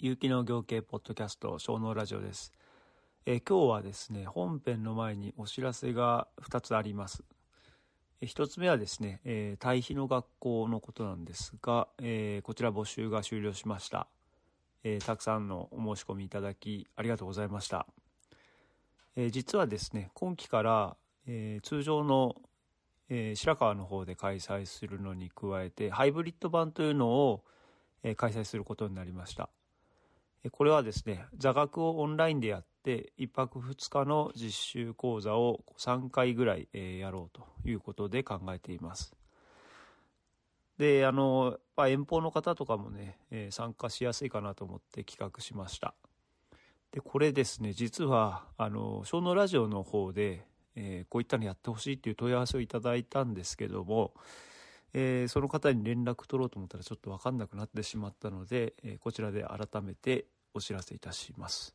有機農業系ポッドキャスト小農ラジオです、えー今日はですね本編の前にお知らせが2つあります。えー1つ目はですね、えー堆肥の学校のことなんですが、えーこちら募集が終了しました、えたくさんのお申し込みいただきありがとうございました、え実はですね今期から、え通常のえー白川の方で開催するのに加えてハイブリッド版というのを、え開催することになりました。これはですね座学をオンラインでやって1泊2日の実習講座を3回ぐらい、やろうということで考えています。であのやっぱ遠方の方とかもね、参加しやすいかなと思って企画しました。でこれですね実はあの小脳ラジオの方でこういったのやってほしいっていう問い合わせをいただいたんですけども、えーその方に連絡取ろうと思ったらちょっと分かんなくなってしまったので、えーこちらで改めてお知らせいたします、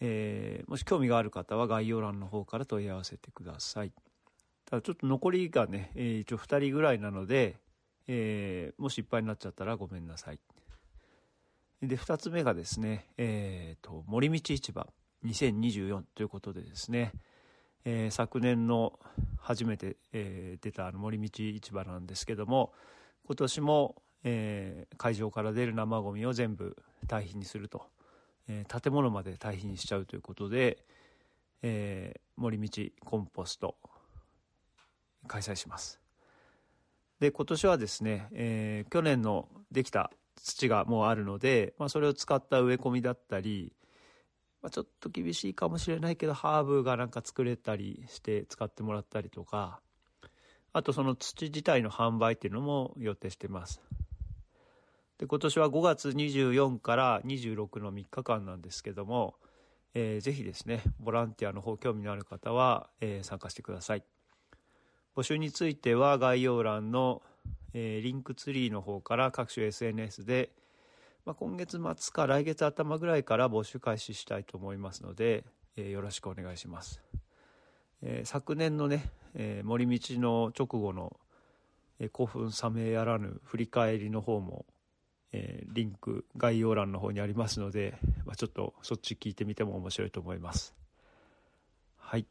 えーもし興味がある方は概要欄の方から問い合わせてください。ただちょっと残りがね、えー一応2人ぐらいなので、えーもしいっぱいになっちゃったらごめんなさい。で2つ目がですね、えーと森道市場2024ということでですね、えー昨年の初めて、えー出たあの森道市場なんですけども今年も、えー会場から出る生ゴミを全部堆肥にすると、えー建物まで堆肥にしちゃうということで、えー森道コンポスト開催します。で今年はですね、えー去年のできた土がもうあるので、まあ、それを使った植え込みだったりまあ、ちょっと厳しいかもしれないけどハーブがなんか作れたりして使ってもらったりとかあとその土自体の販売っていうのも予定してます。で今年は5月24から26の3日間なんですけども、えーぜひですねボランティアの方興味のある方は、えー参加してください。募集については概要欄の、えーリンクツリーの方から各種 SNS でまあ、今月末か来月頭ぐらいから募集開始したいと思いますので、えーよろしくお願いします、えー昨年のね、えー森道の直後の、えー興奮冷めやらぬ振り返りの方も、えーリンク概要欄の方にありますので、まあ、ちょっとそっち聞いてみても面白いと思います。はい、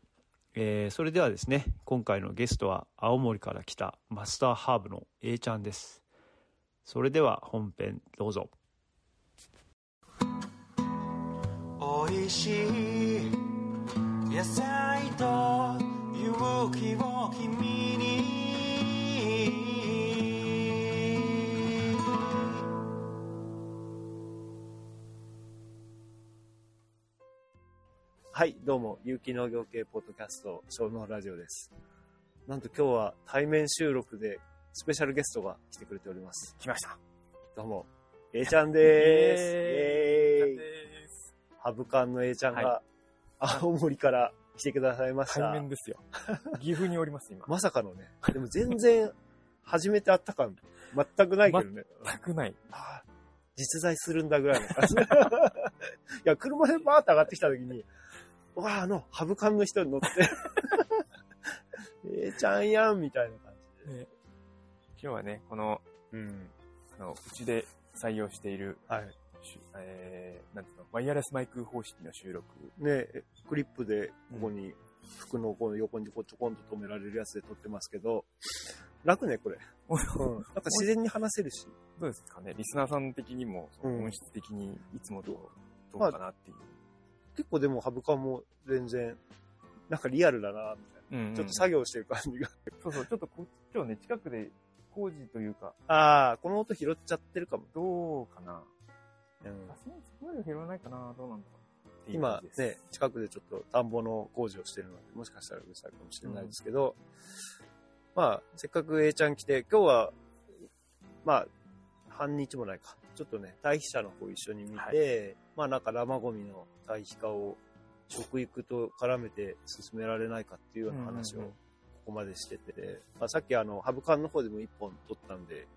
えーそれではですね今回のゲストは青森から来たマスターハーブの A ちゃんです。それでは本編どうぞ。おいしい野菜と勇気を君にはい、どうも、有機農業系ポッドキャスト、小農ラジオです。なんと今日は対面収録でスペシャルゲストが来てくれております。来ました。どうも、A ちゃんでーす。イイエーイです。ハブカンの A ちゃんがは青森から来てくださいました。対面ですよ。岐阜におります、今。まさかのね、でも全然初めて会った感全くないけどね。全くない。あー実在するんだぐらいの感じ。いや、車でバーって上がってきた時に、うわあ、あの、ハブカンの人に乗って、えーちゃんやんみたいな感じで。ね今日はね、この、うん。あの、うちで採用している、はい。えー、なんていうの、ワイヤレスマイク方式の収録。ね、クリップでここに、服のこの横にこうちょこんと止められるやつで撮ってますけど、楽ね、これ。うん。なんか自然に話せるし。どうですかねリスナーさん的にも、音質的にいつもとどうかなっていう。結構でもハブカンも全然、なんかリアルだな、みたいうんうんな。ちょっと作業してる感じが。そうそう、ちょっとこ今日ね、近くで工事というか、ああ、この音拾っちゃってるかも。どうかなうんさすがにそこまで拾わないかなどうなんだろう。今ね、近くでちょっと田んぼの工事をしてるので、もしかしたらうるさいかもしれないですけど、まあ、せっかく A ちゃん来て、今日は、まあ、半日もないか。ちょっとね、堆肥車の方一緒に見て、まあなんか生ゴミの堆肥化を食育と絡めて進められないかっていうような話をうんうんうん。ここまでしてて、まあさっきあの、ハブカンの方でも一本取ったんで、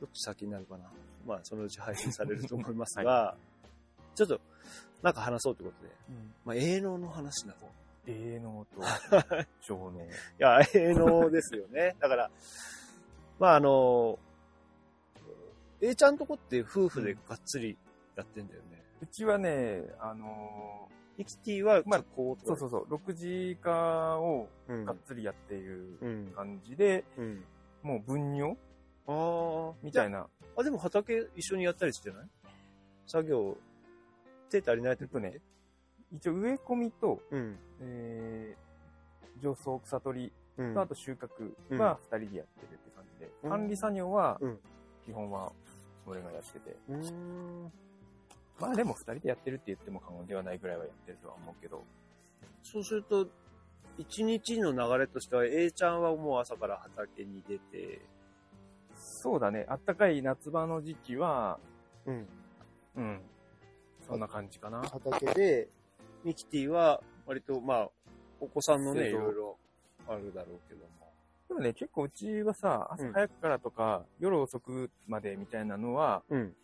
どっち先になるかな。まあそのうち配信されると思いますが、ちょっとなんか話そうということで、うんまあ営農の話なの。営農と 小農。いや、営農ですよね。だから、まああの、A ちゃんとこって夫婦でがっつりやってんだよね。うちはね、あのミキティは、まあこーそうそうそう、6時化をう。うんがっつりやっているうん。感じで、うん。もう分業ああ。みたいな。あ、でも畑一緒にやったりしてない？作業、手足りないとね、一応植え込みと、うん。えー、上層草取りうん。と、あと収穫うん。は2人でやってるって感じで、うん。管理作業はうん、基本は俺がやってて。まあでも2人でやってるって言っても過言ではないぐらいはやってるとは思うけど、そうすると、一日の流れとしては、A ちゃんはもう朝から畑に出て、そうだね、あったかい夏場の時期は、うん。うん、そんな感じかな。畑で、ミキティは割と、まあ、お子さんのね、いろいろあるだろうけども。でもね、結構うちはさ、朝早くからとか、夜遅くまでみたいなのは、うん。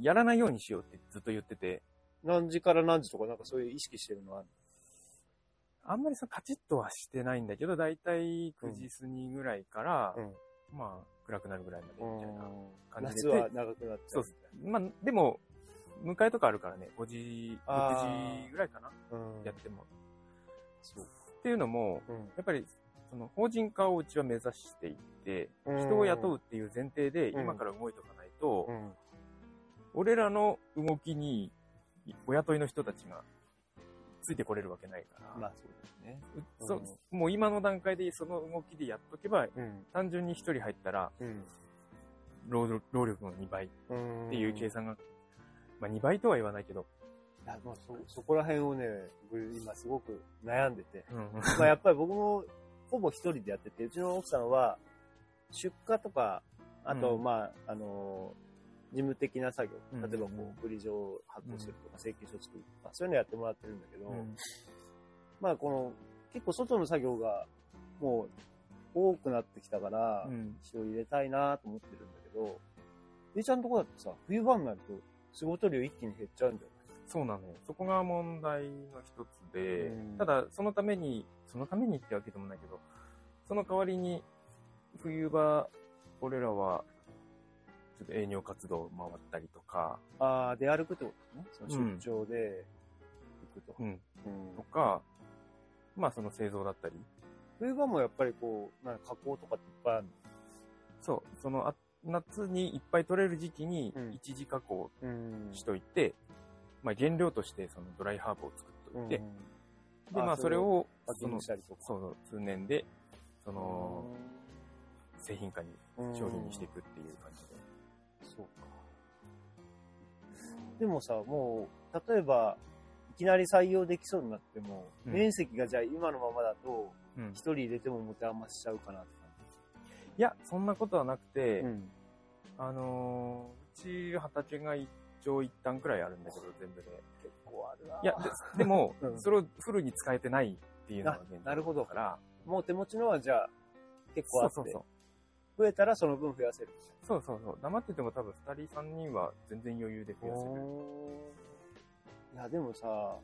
やらないようにしようってずっと言ってて、何時から何時とか、なんかそういう意識してるのはあるあんまりさ、カチッとはしてないんだけど、だいたい9時過ぎぐらいから、うんまあ、暗くなるぐらいまでみたいな感じ夏で。は長くなっちゃそうう。まあ、でも、迎えとかあるからね、5時、あ6時ぐらいかな、うん。やっても。そう。っていうのも、うん。やっぱり、その、法人化をうちは目指していて、うん人を雇うっていう前提で、うん今から動いとかないと、うん。俺らの動きに、お雇いの人たちがついてこれるわけないから、まあそうですね。うそもう今の段階でその動きでやっとけば、うん。単純に一人入ったら、うん。労働労力の2倍っうんていう計算が、まあ2倍とは言わないけど、いや、まあそ、そこら辺をね、僕今すごく悩んでて。うんまあやっぱり僕もほぼ一人でやってて、うちの奥さんは出荷とか、あと、うんまあ、あの、事務的な作業、うん。例えばこう、送り状を発行するとか、請求書作るとか、そういうのやってもらってるんだけど、うん。まあこの、結構外の作業がもう多くなってきたから、うん。人を入れたいなと思ってるんだけど、えいちゃんのとこだってさ、冬場になると仕事量一気に減っちゃうんだよね。そうなのよ。そこが問題の一つで、うん。ただ、そのために、そのためにってわけでもないけど、その代わりに、冬場、俺らは、ちょっと営業活動回ったりとか、ああ、出歩くってことね。その出張で行くと。うん、うん。とか、まあその製造だったり、冬場もやっぱりこう、なんか加工とかっていっぱいあるそう、そのあ夏にいっぱい取れる時期にうん。一時加工の。うん。しといて、まあ原料としてそのドライハーブを作っといて、うん。で、まああそれを、その。その通年で、その製品化に、うん商品にしていくっていう感じで。そうか。でもさ、もう、例えば、いきなり採用できそうになっても、うん面積がじゃあ今のままだと、うん一人入れても持て余しちゃうかなっていや、そんなことはなくて、感じ。あのーうち畑が一丁一旦くらいあるんだけど、全部で。結構あるないや、ででも、うんそれをフルに使えてないっていうのが現状あなるほどだから、もう手持ちのはじゃあ、結構あって、そうそうそう。増えたらその分増やせる。そうそうそう。黙ってても多分2人3人は全然余裕で増やせる。いや、でもさ、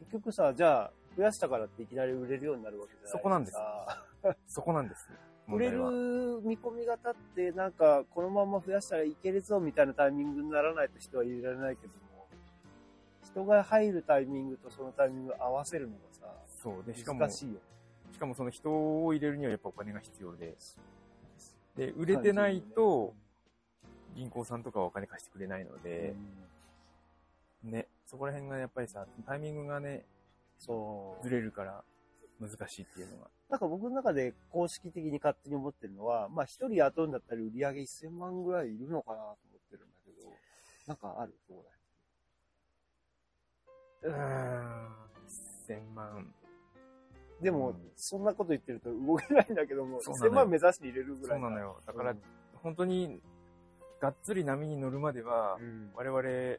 結局さ、じゃあ、増やしたからっていきなり売れるようになるわけじゃないそこなんですさそこなんです。売れる見込みが立って、なんか、このまま増やしたらいけるぞみたいなタイミングにならないと人は入れられないけども、人が入るタイミングとそのタイミングを合わせるのがさ、そう。で、しかも、難しいよ。しかもその人を入れるにはやっぱお金が必要で。で、売れてないと、銀行さんとかはお金貸してくれないので、ね、そこら辺がやっぱりさ、タイミングがね、そう。ずれるから難しいっていうのが。なんか僕の中で公式的に勝手に思ってるのは、まあ一人雇うんだったら売り上げ1000万ぐらいいるのかなと思ってるんだけど、なんかある？そううーん、1000万。でも、うんそんなこと言ってると動けないんだけども、1000そうなのよ万目指して入れるぐらい。そうなのよ。だから、うん本当に、がっつり波に乗るまでは、うん我々、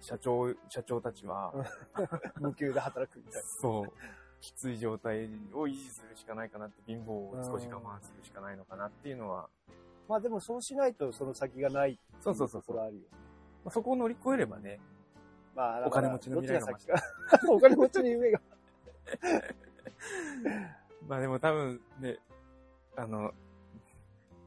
社長、社長たちは、無給で働くみたいな。そう、きつい状態を維持するしかないかなって、貧乏を少し我慢するしかないのかなっていうのは、まあでもそうしないとその先がないそうそうそうそうあるよ。まあそこを乗り越えればね、まあ、お金持ちの未来が。お金持ちの夢が。まあでも多分ね、あの、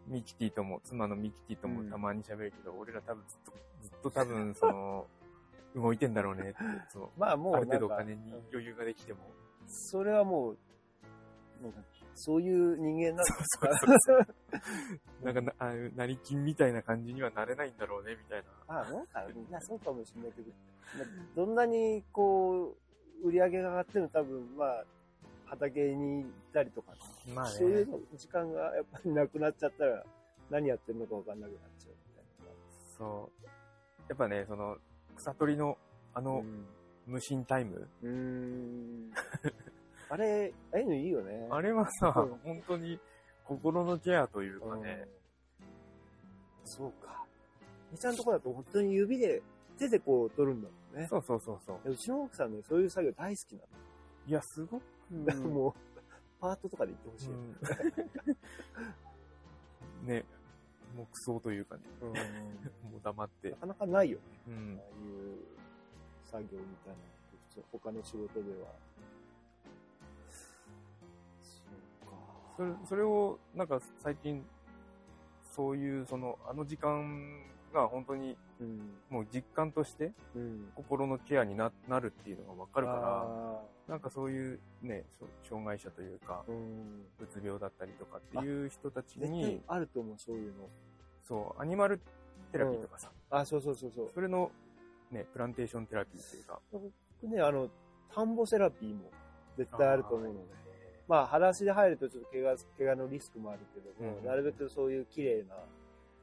ミキティとも、妻のミキティともうん。たまに喋るけど、俺ら多分ずっと、ずっと多分、その、動いてんだろうね。って、その、まあもうある程度お金に余裕ができても。それはもう、なんか、そういう人間なんですそうそうなんかな、成金みたいな感じにはなれないんだろうね、みたいな。ああ、なんか、みんなそうかもしれないけど、まあどんなにこう、売り上げが上がっても多分、まあ、畑に行ったりとか、まあそういねう。の時間がやっぱりなくなっちゃったら、何やってるのか分かんなくなっちゃうみたいそう。やっぱね、その、草取りの、あな。の、無心タイム。うーん。あれ、ああいうのいいよね。あれはさ、うん本当に心のケアというかね、うんそうか。みちゃんとこだと本当に指で、手でこう取るんだもんね。そうそうそうそう。うちの奥さんね、そういう作業大好きいや、すごく、なの。もう、パートとかで言ってほしい。うん ね、木葬というかね、うん もう黙ってな。かなかないよね。うんああいう作業みたいな。普通他の仕事では。そうか。それそれを、なんか最近、そういう、その、あの時間が本当にうん。もう実感としてうん。心のケアにななるっていうのがわかるから、ら、なんかそういうね、障害者というか、うつ病だったりとかっていう人たちに、あると思う、そういうの。そう、アニマルテラピーとかさ、あ、そうそうそうそう。それの、ね、プランテーションテラピーっていうか、僕ね、あの、田んぼセラピーも絶対あると思うので。まあ、裸足で入るとちょっと怪我、怪我のリスクもあるけども、うんなるべくそういう綺麗な、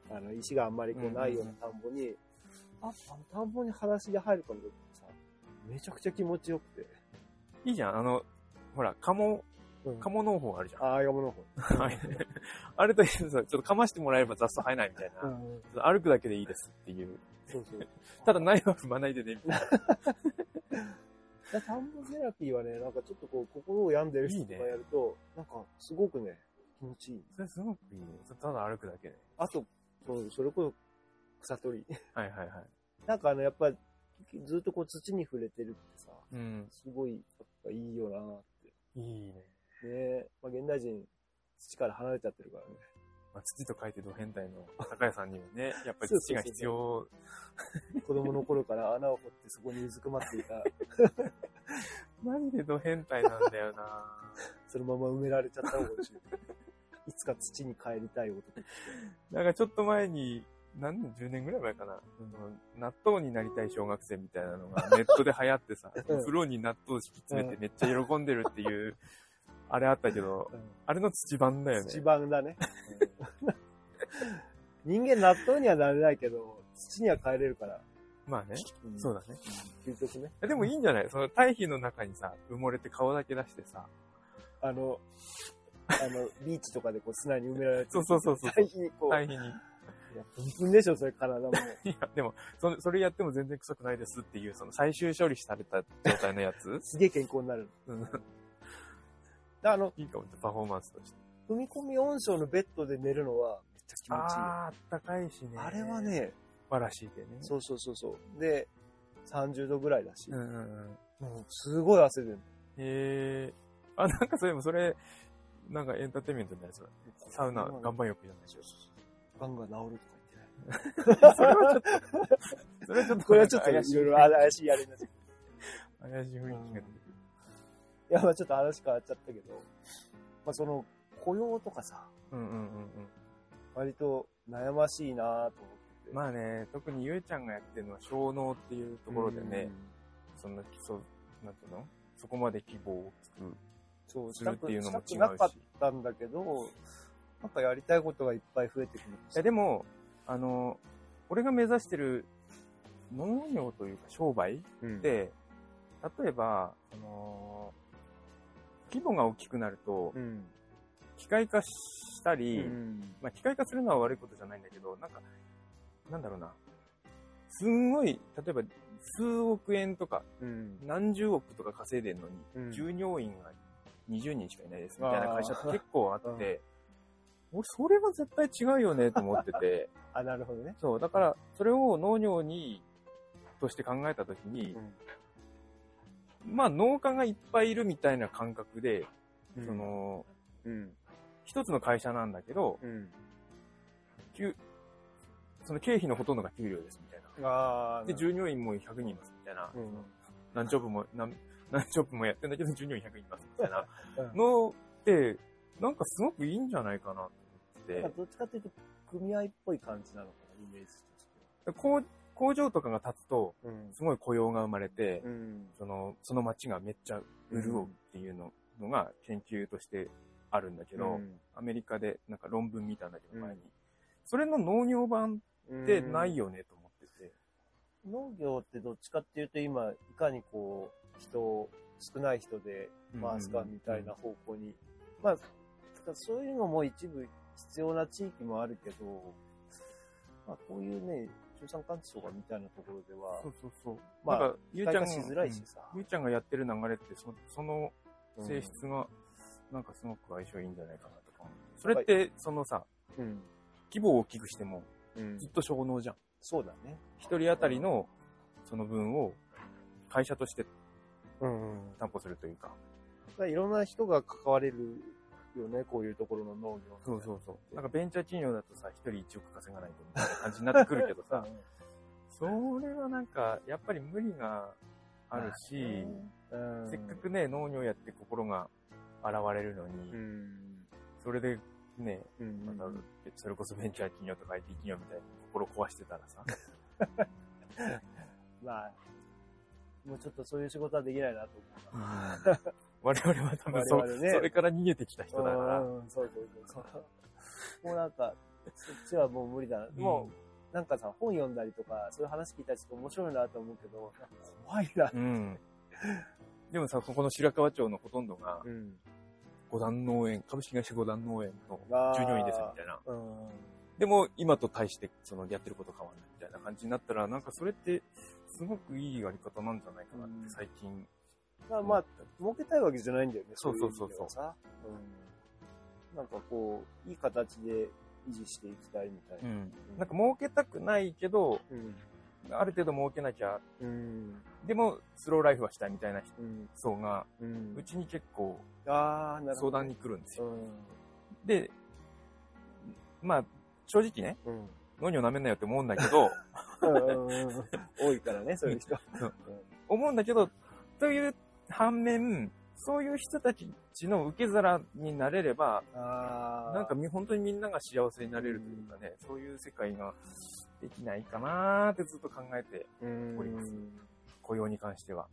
あの、石があんまりこうないような田んぼに、あ、あの田んぼに裸足で入るかもってさ、めちゃくちゃ気持ちよくて。いいじゃん、あの、ほら、カモ、うんカモ農法あるじゃん。ああ、山の方。は いあれと一緒でさ、ちょっとかましてもらえれば雑草生えないみたいな。うん。ちょっと歩くだけでいいですっていう。そうそう。ただ苗は踏まないでね、みたいな。田んぼセラピーはね、なんかちょっとこう、心を病んでる人とかやると、なんかすごくね、気持ちいい。それすごくいいね。ただ歩くだけで。あと、そうそれこそ草取り。はいはいはい。なんかあの、やっぱり、ずっとこう土に触れてるってさ、うん。すごい、やっぱいいよなっいいね。て。ねまあ、現代人、土から離れちゃってるからね。まあ、土と書いてド変態の高谷さんにもね、やっぱり土が必要。子供の頃から穴を掘ってそこにうずくまっていた、マジでド変態なんだよなそのまま埋められちゃった方がしい。いつか土に帰りたい男。なんかちょっと前に、何年、10年ぐらい前かな。その納豆になりたい小学生みたいなのが ネットで流行ってさ、うん風呂に納豆敷き詰めてめっちゃ喜んでるっていう、あれあったけど、あれの土版だよね。土版だね。人間納豆にはなれないけど、土には帰れるから。まあね。うんそうだね。究極ね。えでもいいんじゃない？その堆肥の中にさ、埋もれて顔だけ出してさ。あの、あの、ビーチとかでこう砂に埋められてそうそうそうそう堆肥にこう、堆肥に。いや、でしょ、それ体も。いや、でも、それ、それやっても全然臭くないですっていう、その最終処理された状態のやつすげえ健康になる。うん。であの、いいかもね、パフォーマンスとして。踏み込み温床のベッドで寝るのはめっちゃ気持ちいいよ。あー、あったかいしね。あれは、ね、バラシでね。そうそうそうそう。で、30度ぐらいだし、うんうんうん。もうすごい汗出る。へえ。あ、なんかそれもそれ、なんかエンターテインメントになりそうだ。サウナ、岩盤浴じゃないでしょ。ガンが治るとか言ってない。それはちょっと、それはちょっと、これはちょっとい怪しいろいろ怪しいあれになっちゃう。怪しい雰囲気が出てくる。いや、まあちょっと話変わっちゃったけど、まあその、雇用とかさ、うんうんうんうん。割と悩ましいなと思ってて。まあね、特にゆうちゃんがやってるのは小脳っていうところでね、そんな基礎、なんていうの？そこまで希望を作る。そう、するっていうのも違うししたくなかったんだけど、なんかやりたいことがいっぱい増えてくる。いやでも、あの、俺が目指してる農業というか商売うん、で、例えば、その、規模が大きくなると、うん。機械化したり、うん。まあ機械化するのは悪いことじゃないんだけど、なんか、なんだろうな。すんごい、例えば、数億円とか、うん。何十億とか稼いでんのに、うん従業員が20人しかいないですみたいな会社って結構あって、俺、それは絶対違うよねと思ってて、あ、なるほどね。そう、だから、それを農業に、として考えたときに、まあ農家がいっぱいいるみたいな感覚で、うんそ、の、うん。一つの会社なんだけど、うん。給、その経費のほとんどが給料ですみたいな。で、従業員も100人いますみたいな。うん。何ジョブも、何、何ジョブもやってんだけど、従業員100人いますみたいな。うん。のって、なんかすごくいいんじゃないかなと思って。なんかどっちかっていうと、組合っぽい感じなのかな、イメージとして工工場とかが立つと。すごい雇用が生まれて、うん。その、その街がめっちゃ潤うっていうの,、のが研究としてあるんだけど、アメリカでなんか論文見たんだけど前に、それの農業版ってないよ。よねと思ってて、農業ってどっちかっていうと今、いかにこう、人を、少ない人で回すかみたいな方向に。まあ、そういうのも一部必要な地域もあるけど、まあこういうね、中産関地とかみたいなところではそう、そうそう。まあゆうちゃんが、しづらいしさうんゆうちゃんがやってる流れってそ、そのうん性質が、なんかすごく相性いいんじゃないかなとか思う。それって、そのさ、うん。規模を大きくしても、うんずっと小農じゃん。そうだね。一人当たりの、その分を、会社としてうんうん。担保するというか。いろんな人が関われるよね、こういうところの農業。そうそうそう。なんかベンチャー企業だとさ、一人1億稼がないとみたいな感じになってくるけどさ、それはなんか、やっぱり無理があるし、うん、せっかくね、農業やって心が現れるのに、うん、それでね、うん、また、それこそベンチャー企業とか IT 企業みたいに心壊してたらさ、まあ、もうちょっとそういう仕事はできないなと思うな。我々は多分そ,、ねそれから逃げてきた人だから、うん、そうそうそうそう。もうなんか、そっちはもう無理だな。もう、なんかさ、本読んだりとか、そういう話聞いたりちょっと面白いなと思うけど、怖いな。うん。でもさ、ここの白川町のほとんどが、うん。五段農園、株式会社五段農園の従業員ですみたいな。うん。でも、今と対して、その、やってること変わんないみたいな感じになったら、なんかそれって、すごくいいやり方なんじゃないかなって最近。まあまあ、儲けたいわけじゃないんだよね。そうそうそうそう。うん。なんかこう、いい形で維持していきたいみたいな。うん。なんか儲けたくないけど、うん。ある程度儲けなきゃ、うん。でも、スローライフはしたいみたいなうん。層が、うんうちに結構。相談に来るんですよ。うん。で、まあ、正直ね、うん。農業舐めんなよって思うんだけど、うんうんうん多いからね、そういう人。思うんだけど、という反面、そういう人たちの受け皿になれれば。なんかみ本当にみんなが幸せになれるというかね、そういう世界ができないかなーってずっと考えて、うん、おります雇用に関しては。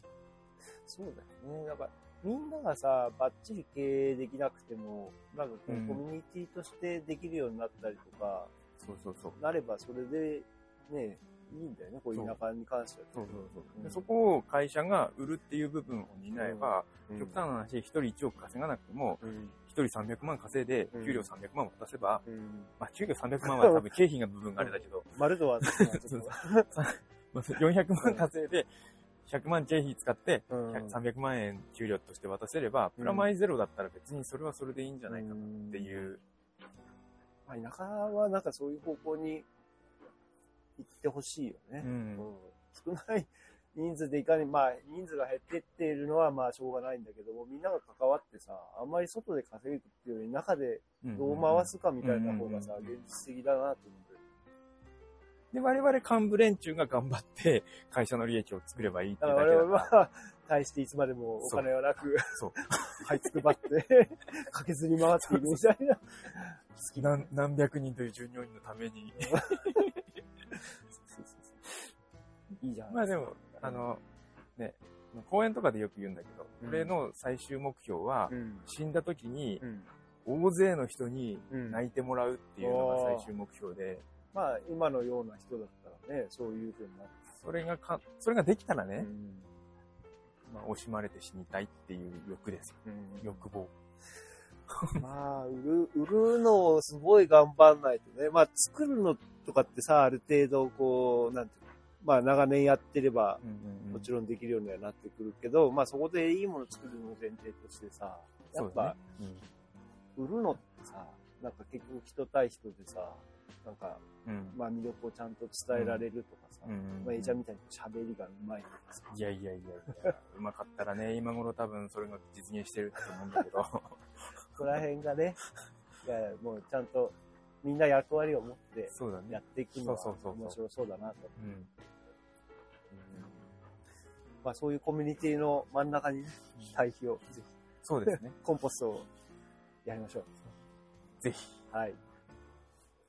そうだよね。なんか、みんながさ、バッチリ経営できなくても、なんかこう、うん。コミュニティとしてできるようになったりとか、そうそうそう。なればそれで、ね、いいんだよね、こう。いう田舎に関しては。そうそうそう。うん。でそこを会社が売るっていう部分を担えば、うん。極端な話、一人1億稼がなくても、うん。一人300万稼いで、うん。給料300万渡せば、うん。まあ、給料300万は多分経費が部分があれだけど、マルドは、ちょっとまあ400 万稼いで、100万経費使って、うん100 300万円給料として渡せれば、プラマイゼロだったら別にそれはそれでいいんじゃないかなっていう。まあ、田舎はなんかそういう方向に行ってほしいよね。うんうん少ない人数でいかに、まあ、人数が減ってっているのはまあしょうがないんだけども、みんなが関わってさ、あんまり外で稼ぐっていうより中でどう回すかみたいな方がさ、うんうんうん現実的だなと思って。で、我々幹部連中が頑張って 会社の利益を作ればいいってだけだから。々は、対していつまでもお金はなく、そう。はいつくばって、かけずに回っていくみたいな。好き何何百人という従業員のために。いいじゃん。まあでも、あ、の、ね、講演とかでよく言うんだけど、うん俺の最終目標はう、ん。死んだ時にうん。大勢の人にうん泣いてもらうっていうのが最終目標で、まあ、今のような人だったらね、そういう風になる。それがか、それができたらね、うんまあ、惜しまれて死にたいっていう欲ですよ。うん欲望。まあ、売る、売るのをすごい頑張んないとね。まあ、作るのとかってさ、ある程度、こう、なんていうのまあ、長年やってれば、もちろん。できるようにはなってくるけど、まあ、そこでいいもの作るのを前提としてさ、やっぱね、。うん売るのってさ、なんか結局人対人でさ、なんか、うん。まあ、魅力をちゃんと伝えられるとかさ、うんまあ、A ちゃんみたいに喋りがうまいとかさ、いやいやいやいや、うまかったらね、今頃多分それが実現してると思うんだけど。そこら辺がね、いやもうちゃんとみんな役割を持って。やっていくのはそうそうそうそう面白そうだなと。うん。まあそういうコミュニティの真ん中にね、堆肥を、ぜひ、そうですね。コンポストをやりましょう。ぜひ、はい。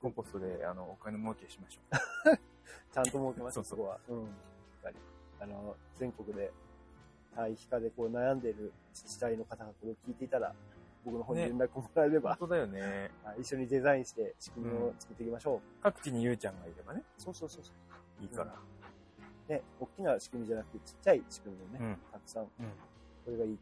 コンポストで、あの、お金儲けしましょ ちゃんと設けましょう、そこは。うん。しっかり。あの、全国で、堆肥化でこう悩んでいる自治体の方がこれを聞いていたら、僕の方にね連絡をもらえれう。ば、本当だよね。はい一緒にデザインして仕組みを作っていきましょう。各地にゆうちゃんがいればね、そうそうそうそう。いいから。ね、大きな仕組みじゃなくて、ちっちゃい仕組みをね、うん。たくさん、うん。これがいい。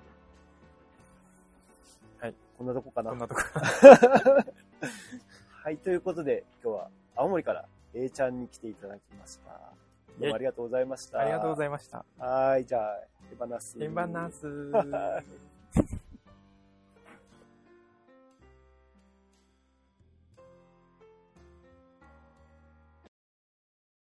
はい。こんなとこかなこん。なとこ。はい、ということで、今日は青森から A ちゃんに来ていただきました。どうもありがとうございました。ありがとうごいざいました。はい、じゃあ、手放す。円盤ナース。